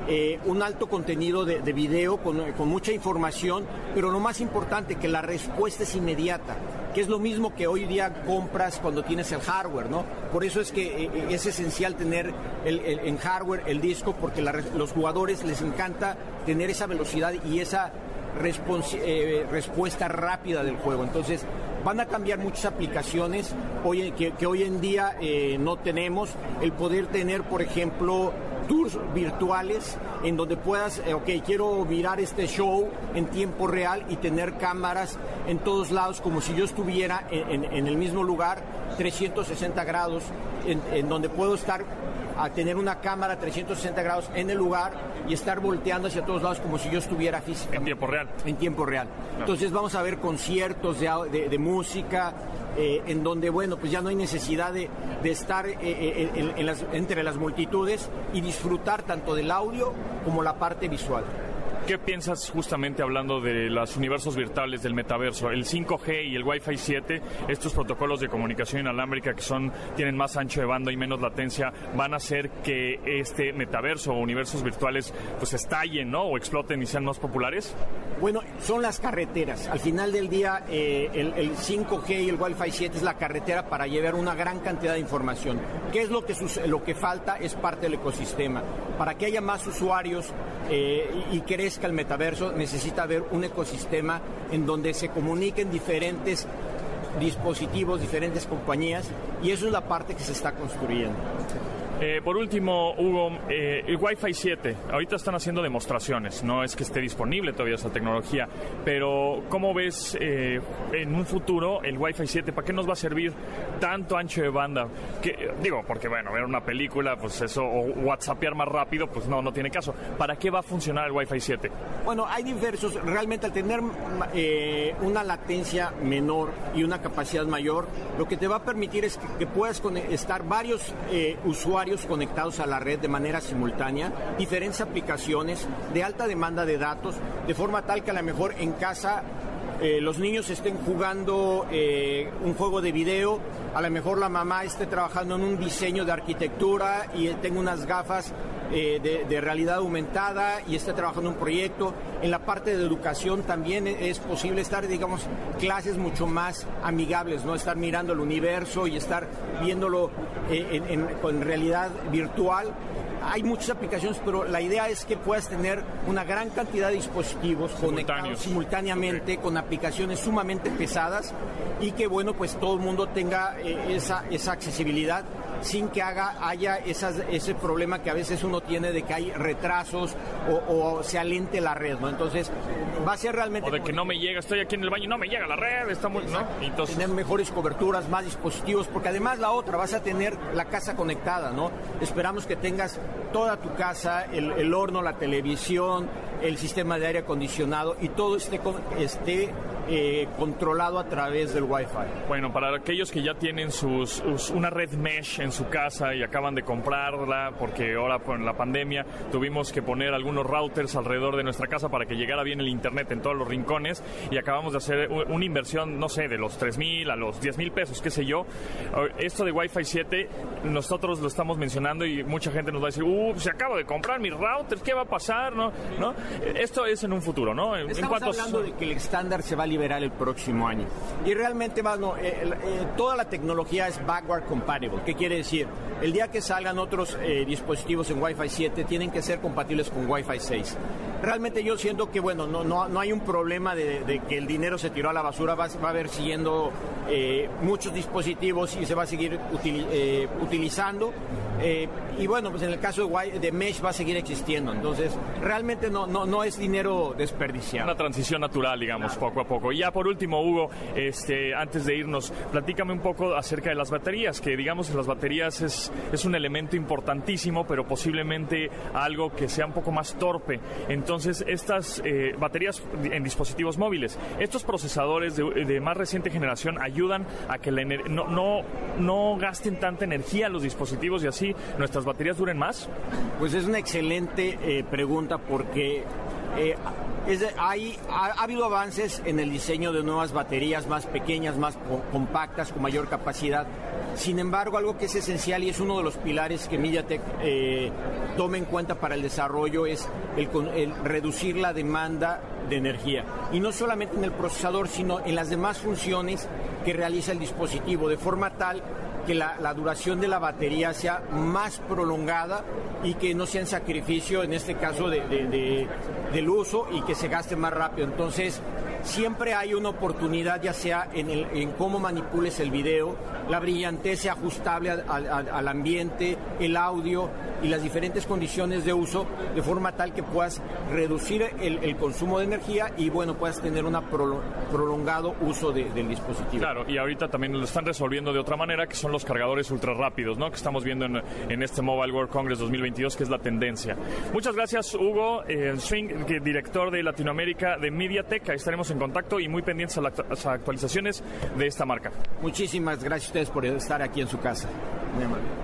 eh, un alto contenido de, video con, mucha información, pero lo más importante, que la respuesta es inmediata, que es lo mismo que hoy día compras cuando tienes el hardware, ¿no? Por eso es que eh, es esencial tener el, en hardware el disco, porque la, los jugadores les encanta tener esa velocidad y esa eh, respuesta rápida del juego. Entonces, van a cambiar muchas aplicaciones que, hoy en día eh, no tenemos. El poder tener, por ejemplo, tours virtuales en donde puedas, eh, ok, quiero mirar este show en tiempo real y tener cámaras en todos lados como si yo estuviera en, el mismo lugar, 360 grados, en donde puedo estar a tener una cámara 360 grados en el lugar y estar volteando hacia todos lados como si yo estuviera físicamente. En tiempo real. En tiempo real. Entonces vamos a ver conciertos de, música, eh, en donde, bueno, pues ya no hay necesidad de, estar eh, eh, entre las multitudes y disfrutar tanto del audio como la parte visual. ¿Qué piensas justamente hablando de los universos virtuales del metaverso? El 5G y el Wi-Fi 7, estos protocolos de comunicación inalámbrica que son tienen más ancho de banda y menos latencia, van a hacer que este metaverso o universos virtuales pues estallen, ¿no? O exploten y sean más populares. Bueno, son las carreteras. Al final del día, eh, el, 5G y el Wi-Fi 7 es la carretera para llevar una gran cantidad de información. ¿Qué es lo que, lo que falta? Es parte del ecosistema. Para que haya más usuarios eh, y, y que el metaverso, necesita haber un ecosistema en donde se comuniquen diferentes dispositivos, diferentes compañías, y eso es la parte que se está construyendo. Eh, por último, Hugo, eh, el Wi-Fi 7. Ahorita están haciendo demostraciones. No es que esté disponible todavía esa tecnología, pero ¿cómo ves eh, en un futuro el Wi-Fi 7? ¿Para qué nos va a servir tanto ancho de banda? Digo, porque bueno, ver una película, pues eso, o WhatsAppear más rápido, pues no, no tiene caso. ¿Para qué va a funcionar el Wi-Fi 7? Bueno, hay diversos. Realmente al tener una latencia menor y una capacidad mayor, lo que te va a permitir es que, que puedas estar varios usuarios conectados a la red de manera simultánea, diferentes aplicaciones de alta demanda de datos, de forma tal que a lo mejor en casa eh, los niños estén jugando eh, un juego de video, a lo mejor la mamá esté trabajando en un diseño de arquitectura y tenga unas gafas eh, de, realidad aumentada y esté trabajando un proyecto. En la parte de educación también es posible estar, digamos, clases mucho más amigables, ¿no? Estar mirando el universo y estar viéndolo en, realidad virtual hay muchas aplicaciones, pero la idea es que puedas tener una gran cantidad de dispositivos conectados simultáneamente con aplicaciones sumamente pesadas y que, bueno, pues todo el mundo tenga eh, esa, esa accesibilidad sin que haga, haya esas, ese problema que a veces uno tiene de que hay retrasos o, se alente la red, ¿no? Entonces, va a ser realmente... O de que no me llega, estoy aquí en el baño y no me llega la red, está muy... ¿no? Entonces... Tener mejores coberturas, más dispositivos, porque además la otra, vas a tener la casa conectada, ¿no? Esperamos que tengas toda tu casa, el, el horno, la televisión, el sistema de aire acondicionado y todo esté, esté eh, controlado a través del Wi-Fi. Bueno, para aquellos que ya tienen sus, una red mesh en su casa y acaban de comprarla, porque ahora con la pandemia tuvimos que poner algunos routers alrededor de nuestra casa para que llegara bien el internet en todos los rincones y acabamos de hacer una inversión, no sé, de los 3 mil a los 10 mil pesos, qué sé yo. Esto de Wi-Fi 7, nosotros lo estamos mencionando y mucha gente nos va a decir, uh, se acabo de comprar mis routers, ¿qué va a pasar? ¿No? ¿No? Esto es en un futuro, ¿no? Estamos hablando de que el estándar se va a liberar el próximo año. Y realmente, bueno, eh, eh, toda la tecnología es backward compatible. ¿Qué quiere decir? El día que salgan otros eh, dispositivos en Wi-Fi 7 tienen que ser compatibles con Wi-Fi 6. Realmente yo siento que, bueno, no, no, no hay un problema de, que el dinero se tiró a la basura, va, va a haber siguiendo muchos dispositivos y se va a seguir utilizando. y bueno, pues en el caso de, de, Mesh va a seguir existiendo. Entonces, realmente no, no, no es dinero desperdiciado. Una transición natural, digamos, poco a poco. Y ya por último, Hugo, este, antes de irnos, platícame un poco acerca de las baterías, que digamos las baterías es, es un elemento importantísimo, pero posiblemente algo que sea un poco más torpe. Entonces, estas eh, baterías en dispositivos móviles, estos procesadores de, más reciente generación ayudan a que la no, no, no gasten tanta energía los dispositivos y así nuestras baterías duren más? Pues es una excelente eh, pregunta porque eh, hay, ha, habido avances en el diseño de nuevas baterías más pequeñas, más compactas, con mayor capacidad. Sin embargo, algo que es esencial y es uno de los pilares que MediaTek eh, toma en cuenta para el desarrollo es el, el reducir la demanda de energía. Y no solamente en el procesador, sino en las demás funciones que realiza el dispositivo, de forma tal que la, duración de la batería sea más prolongada y que no sea en sacrificio, en este caso, de, del uso y que se gaste más rápido. Entonces, siempre hay una oportunidad, ya sea en, el, en cómo manipules el video, la brillantez sea ajustable al, ambiente, el audio y las diferentes condiciones de uso, de forma tal que puedas reducir el, consumo de energía y bueno, puedas tener un prolongado uso del dispositivo. Claro, y ahorita también lo están resolviendo de otra manera, que son los cargadores ultra rápidos, ¿no? Que estamos viendo en, este Mobile World Congress 2022, que es la tendencia. Muchas gracias, Hugo, eh, Swing, director de Latinoamérica de MediaTek. Ahí estaremos en contacto y muy pendientes a las actualizaciones de esta marca. Muchísimas gracias a ustedes por estar aquí en su casa. Muy amable.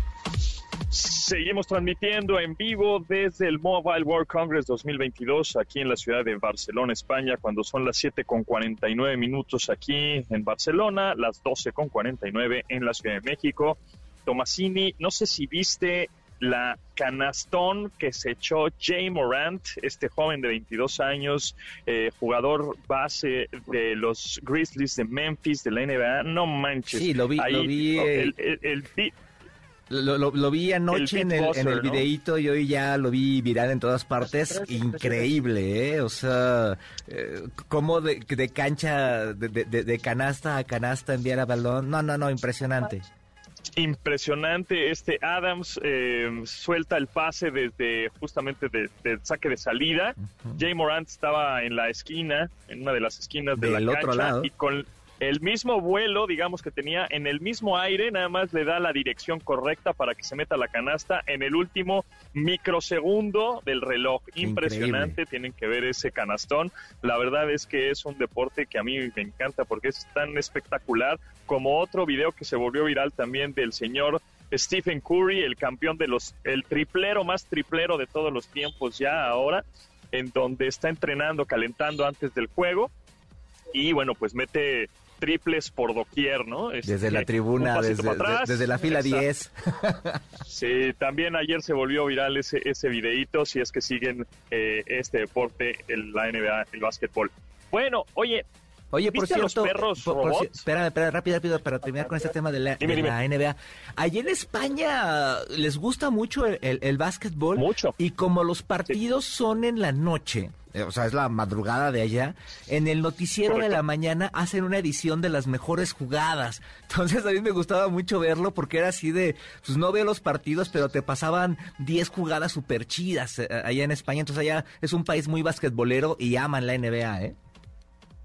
Seguimos transmitiendo en vivo desde el Mobile World Congress 2022 aquí en la ciudad de Barcelona, España, cuando son las 7 con 49 minutos aquí en Barcelona, las 12 con 49 en la Ciudad de México. Tomasini, no sé si viste la canastón que se echó Jay Morant, este joven de 22 años, eh, jugador base de los Grizzlies de Memphis, de la NBA. No manches. Sí, lo vi. lo vi el, lo, vi anoche en el, en el videíto y hoy ya lo vi viral en todas partes. Increíble, ¿eh? O sea, eh, cómo de, de cancha, de, de, canasta a canasta enviar a balón. No, no, no, impresionante impresionante. Este Adams eh, suelta el pase desde justamente del de saque de salida. Jay Morant estaba en la esquina, en una de las esquinas de la cancha, lado. y con el mismo vuelo, digamos que tenía en el mismo aire, nada más le da la dirección correcta para que se meta la canasta en el último microsegundo del reloj. Impresionante, tienen que ver ese canastón. La verdad es que es un deporte que a mí me encanta porque es tan espectacular como otro video que se volvió viral también del señor Stephen Curry, el campeón de los, el triplero más triplero de todos los tiempos ya ahora, en donde está entrenando, calentando antes del juego y bueno, pues mete triples por doquier, ¿no? desde la tribuna, desde, la fila 10. sí, también ayer se volvió viral ese, ese videíto, si es que siguen eh, este deporte, el, la NBA, el básquetbol. Bueno, oye, Oye, por cierto, los perros espera, espera, rápido, rápido, para terminar con este tema de la, NBA. Allí en España les gusta mucho el, el, básquetbol. Mucho. Y como los partidos son en la noche, eh, o sea, es la madrugada de allá, en el noticiero de la mañana hacen una edición de las mejores jugadas. Entonces a mí me gustaba mucho verlo porque era así de, pues no veo los partidos, pero te pasaban 10 jugadas súper chidas eh, allá en España. Entonces allá es un país muy basquetbolero y aman la NBA, ¿eh?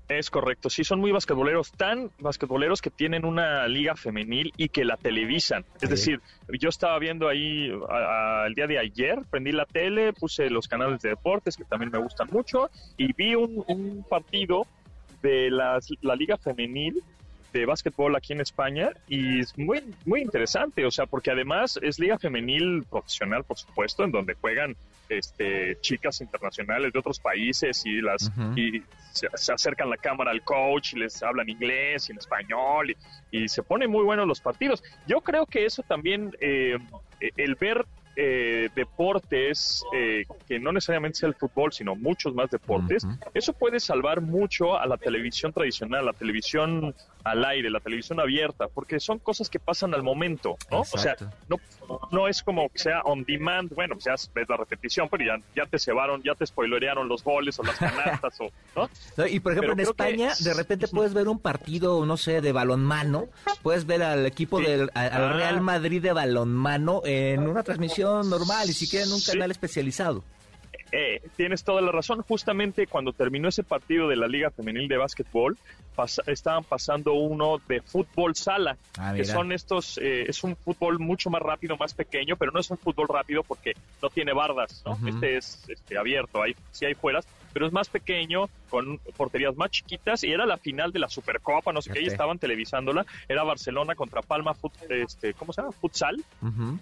Es correcto, sí, son muy basquetboleros, tan basquetboleros que tienen una liga femenil y que la televisan. Es decir, yo estaba viendo ahí el día de ayer, prendí la tele, puse los canales de deportes que también me gustan mucho y vi un, partido de la liga femenil de básquetbol aquí en España y es muy, muy interesante, o sea, porque además es liga femenil profesional, por supuesto, en donde juegan este, chicas internacionales de otros países y las y se, acercan la cámara al coach y les hablan inglés y en español y, se ponen muy buenos los partidos. Yo creo que eso también, eh, el ver eh, deportes eh, que no necesariamente sea el fútbol, sino muchos más deportes, eso puede salvar mucho a la televisión tradicional, la televisión al aire, la televisión abierta, porque son cosas que pasan al momento, ¿no? O sea, no, no es como que sea on demand, bueno, pues ya ves la repetición, pero ya, ya te cebaron, ya te spoilerearon los goles o las canastas, o, ¿no? Y por ejemplo, en España, de repente puedes ver un partido, no sé, de balonmano, puedes ver al equipo del al ah. Real Madrid de balonmano en una transmisión normal y siquiera en un canal especializado. Eh, tienes toda la razón. Justamente cuando terminó ese partido de la Liga Femenil de Básquetbol, estaban pasando uno de fútbol sala, ah, que son estos, eh, es un fútbol mucho más rápido, más pequeño, pero no es un fútbol rápido porque no tiene bardas, ¿no? Este es este, abierto, hay, sí hay fueras, pero es más pequeño, con porterías más chiquitas y era la final de la Supercopa, no sé qué, y estaban televisándola, era Barcelona contra Palma, este, ¿cómo se llama? Futsal,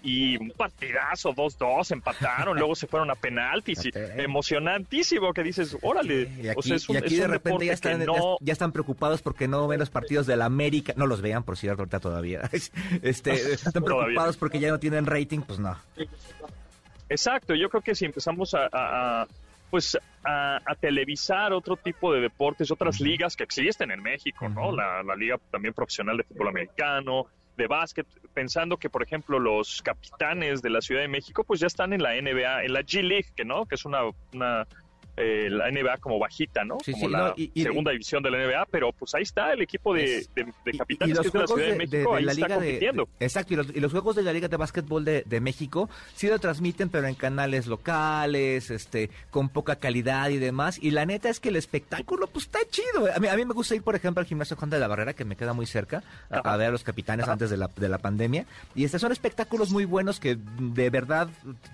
y un partidazo, 2-2, empataron, luego se fueron a penaltis, y emocionantísimo que dices, órale, y aquí, de repente ya están, ya, están preocupados porque no ven los partidos de la América, no los vean por cierto ahorita todavía, este, están preocupados porque ya no tienen rating, pues no. Exacto, yo creo que si empezamos a pues a, televisar otro tipo de deportes, otras ligas que existen en México, ¿no? La, liga también profesional de fútbol americano, de básquet, pensando que, por ejemplo, los capitanes de la Ciudad de México, pues ya están en la NBA, en la G League, que no, que es una, una eh, la NBA como bajita, ¿no? como la segunda división de la NBA, pero pues ahí está el equipo de, capitanes que es de la Ciudad de, México, ahí está compitiendo. exacto, y los, juegos de la Liga de Básquetbol de, México sí lo transmiten, pero en canales locales, este, con poca calidad y demás, y la neta es que el espectáculo pues está chido. A mí, a mí me gusta ir, por ejemplo, al gimnasio Juan de la Barrera, que me queda muy cerca, a, ver a los capitanes antes de la, de la pandemia, y estos son espectáculos muy buenos que de verdad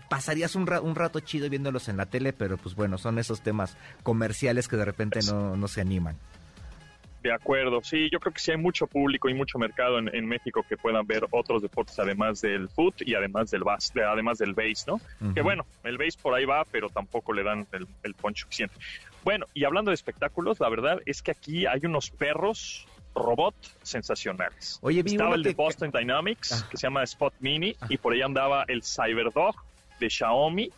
pasarías un, un rato chido viéndolos en la tele, pero pues bueno, son esos temas comerciales que de repente no, no se animan. De acuerdo, sí, yo creo que sí hay mucho público y mucho mercado en, México que puedan ver otros deportes además del foot y además del bas, además del base, ¿no? Que bueno, el base por ahí va, pero tampoco le dan el, el punch suficiente. Bueno, y hablando de espectáculos, la verdad es que aquí hay unos perros robot sensacionales. Oye, vi Estaba el de que- Boston Dynamics, Ah. que se llama Spot Mini, Ah. y por ahí andaba el Cyberdog de Xiaomi,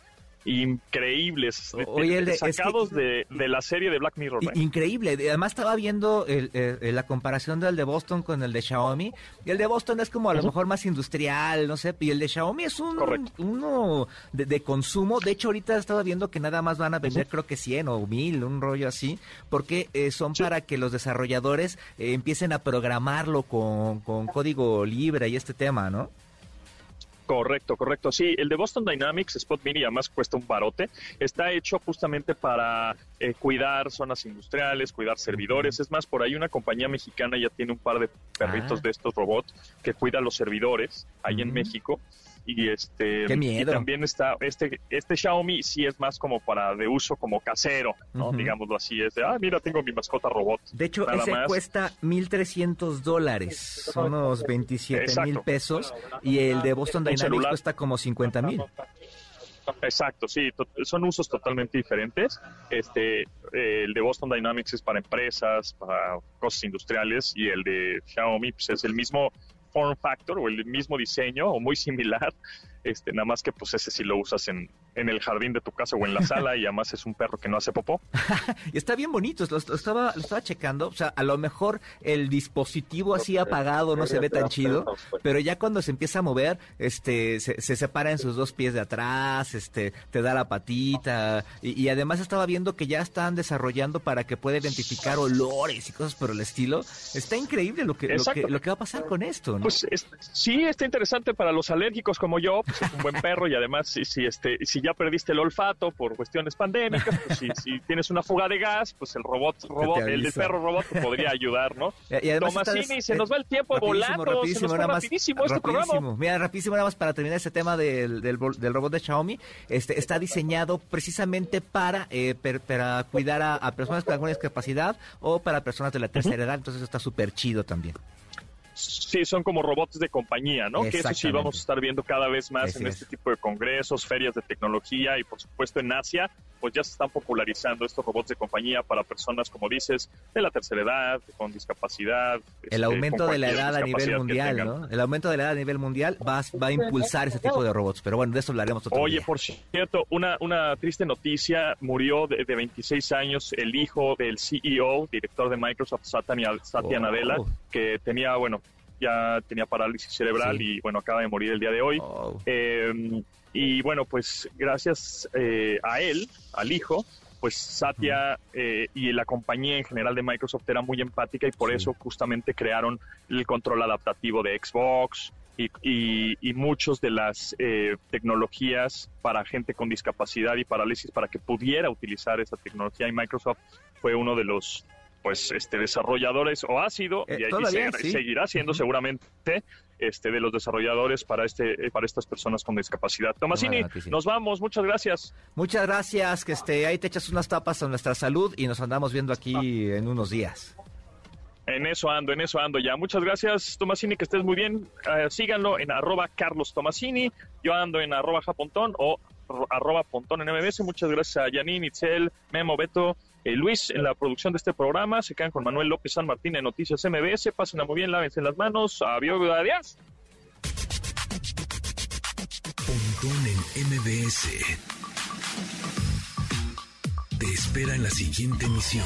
increíbles, de- Oye, de- el de- es que- sacados de, de la serie de Black Mirror. ¿eh? Increíble. Además estaba viendo el- el- la comparación del de Boston con el de Xiaomi. Y el de Boston es como a lo mejor más industrial, no sé. Y el de Xiaomi es un Correcto. uno de, de consumo. De hecho, ahorita estaba viendo que nada más van a vender creo que 100 o 1000, un rollo así. Porque eh, son Sí. para que los desarrolladores eh, empiecen a programarlo con, con código libre y este tema, ¿no? Correcto, correcto. Sí, el de Boston Dynamics Spot Mini además cuesta un barote. Está hecho justamente para eh, cuidar zonas industriales, cuidar servidores. Es más, por ahí una compañía mexicana ya tiene un par de perritos Ah. de estos robots que cuida los servidores ahí en. México. Y este Qué miedo. y también está este este Xiaomi sí es más como para de uso como casero, ¿no? Digámoslo así, es de, ah, mira, tengo mi mascota robot. De hecho, Nada ese más. cuesta 1.300 dólares, son unos 27 mil pesos, y el de Boston Dynamics cuesta como 50 mil. Exacto, sí, son usos totalmente diferentes. Este, eh, el de Boston Dynamics es para empresas, para cosas industriales y el de Xiaomi pues, es el mismo form factor o el mismo diseño o muy similar, este, nada más que pues ese sí lo usas en, en el jardín de tu casa o en la sala y además es un perro que no hace popó. Y está bien bonito, lo, lo estaba, lo estaba checando, o sea, a lo mejor el dispositivo así apagado no se ve tan chido, pero ya cuando se empieza a mover, este, se, se separa en sus dos pies de atrás, este, te da la patita, y, y además estaba viendo que ya están desarrollando para que pueda identificar olores y cosas por el estilo. Está increíble lo que, lo que, Exacto. lo que va a pasar con esto, ¿no? Pues es- sí, está interesante para los alérgicos como yo, pues es un buen perro y además si, si, este, si ya perdiste el olfato por cuestiones pandémicas, pues si, si tienes una fuga de gas, pues el robot, robot el del perro robot te podría ayudar, ¿no? Y- Tomasini, se nos va el tiempo rapidísimo, volando, rapidísimo, se nos más, rapidísimo este programa. rapidísimo. Mira, rapidísimo nada más para terminar ese tema del, del, robot de Xiaomi. Este está diseñado precisamente para eh, per- para cuidar a, a personas con alguna discapacidad o para personas de la tercera edad. Entonces está súper chido también. Sí, son como robots de compañía, ¿no? Que eso sí vamos a estar viendo cada vez más Así en es. este tipo de congresos, ferias de tecnología y por supuesto en Asia, pues ya se están popularizando estos robots de compañía para personas, como dices, de la tercera edad, con discapacidad. este, El aumento con de la edad a nivel mundial. ¿no? El aumento de la edad a nivel mundial va, a- va a impulsar ese tipo de robots. Pero bueno, de eso hablaremos otro Oye, día. por cierto, una, una triste noticia, murió de, de 26 años el hijo del CEO, director de Microsoft, Satya, Satya Oh. Nadella, que tenía, bueno, ya tenía parálisis cerebral Sí. y bueno, acaba de morir el día de hoy. Oh. Eh, y bueno, pues gracias eh, a él, al hijo, pues Satya eh, y la compañía en general de Microsoft era muy empática y por Sí. eso justamente crearon el control adaptativo de Xbox y, y, y muchos de las eh, tecnologías para gente con discapacidad y parálisis para que pudiera utilizar esa tecnología y Microsoft fue uno de los pues este desarrolladores o ha sido Eh, y, y se- sí. seguirá siendo seguramente este de los desarrolladores para este eh, para estas personas con discapacidad. Tomasini, nos vamos, muchas gracias. Muchas gracias, que este, ahí te echas unas tapas a nuestra salud y nos andamos viendo aquí en unos días. En eso ando, en eso ando ya. Muchas gracias, Tomasini, que estés muy bien. Eh, síganlo en arroba Carlos Tomasini. Yo ando en arroba Japontón o ro- arroba Pontón en MBS. Muchas gracias a Janine, Itzel, Memo, Beto, eh, Luis en la producción de este programa. Se quedan con Manuel López San Martín en Noticias MBS. Pásenla muy bien, lávense las manos. Adiós, adiós. Pontón en MBS. Te espera en la siguiente emisión.